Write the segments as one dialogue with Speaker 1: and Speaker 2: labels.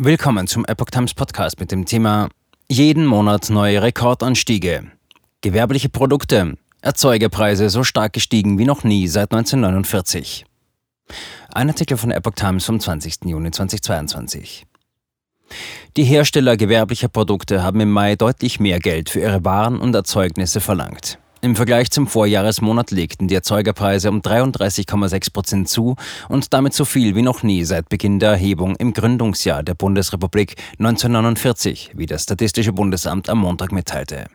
Speaker 1: Willkommen zum Epoch Times Podcast mit dem Thema Jeden Monat neue Rekordanstiege. Gewerbliche Produkte, Erzeugerpreise so stark gestiegen wie noch nie seit 1949. Ein Artikel von Epoch Times vom 20. Juni 2022. Die Hersteller gewerblicher Produkte haben im Mai deutlich mehr Geld für ihre Waren und Erzeugnisse verlangt. Im Vergleich zum Vorjahresmonat legten die Erzeugerpreise um 33,6 Prozent zu und damit so viel wie noch nie seit Beginn der Erhebung im Gründungsjahr der Bundesrepublik 1949, wie das Statistische Bundesamt am Montag mitteilte.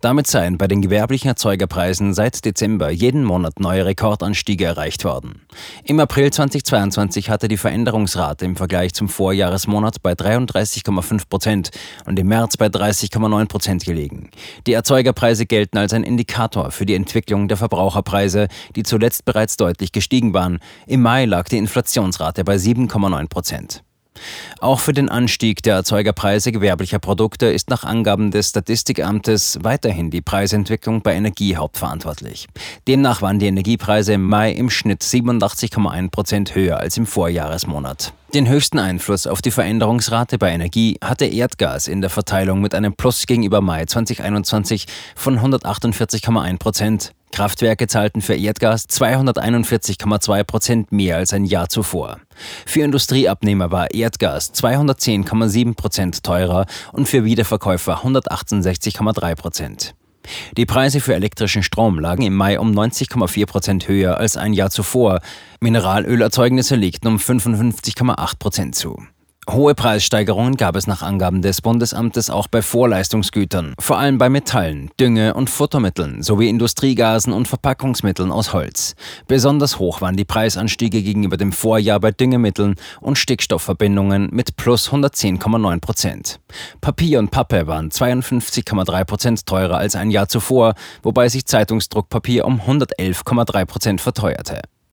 Speaker 1: Damit seien bei den gewerblichen Erzeugerpreisen seit Dezember jeden Monat neue Rekordanstiege erreicht worden. Im April 2022 hatte die Veränderungsrate im Vergleich zum Vorjahresmonat bei 33,5 Prozent und im März bei 30,9 Prozent gelegen. Die Erzeugerpreise gelten als ein Indikator für die Entwicklung der Verbraucherpreise, die zuletzt bereits deutlich gestiegen waren. Im Mai lag die Inflationsrate bei 7,9 Prozent. Auch für den Anstieg der Erzeugerpreise gewerblicher Produkte ist nach Angaben des Statistikamtes weiterhin die Preisentwicklung bei Energie hauptverantwortlich. Demnach waren die Energiepreise im Mai im Schnitt 87,1 Prozent höher als im Vorjahresmonat. Den höchsten Einfluss auf die Veränderungsrate bei Energie hatte Erdgas in der Verteilung mit einem Plus gegenüber Mai 2021 von 148,1 Prozent. Kraftwerke zahlten für Erdgas 241,2 Prozent mehr als ein Jahr zuvor. Für Industrieabnehmer war Erdgas 210,7 Prozent teurer und für Wiederverkäufer 168,3 Prozent. Die Preise für elektrischen Strom lagen im Mai um 90,4 Prozent höher als ein Jahr zuvor. Mineralölerzeugnisse legten um 55,8 Prozent zu. Hohe Preissteigerungen gab es nach Angaben des Bundesamtes auch bei Vorleistungsgütern, vor allem bei Metallen, Dünge- und Futtermitteln sowie Industriegasen und Verpackungsmitteln aus Holz. Besonders hoch waren die Preisanstiege gegenüber dem Vorjahr bei Düngemitteln und Stickstoffverbindungen mit plus 110,9 Prozent. Papier und Pappe waren 52,3 Prozent teurer als ein Jahr zuvor, wobei sich Zeitungsdruckpapier um 111,3 Prozent verteuerte.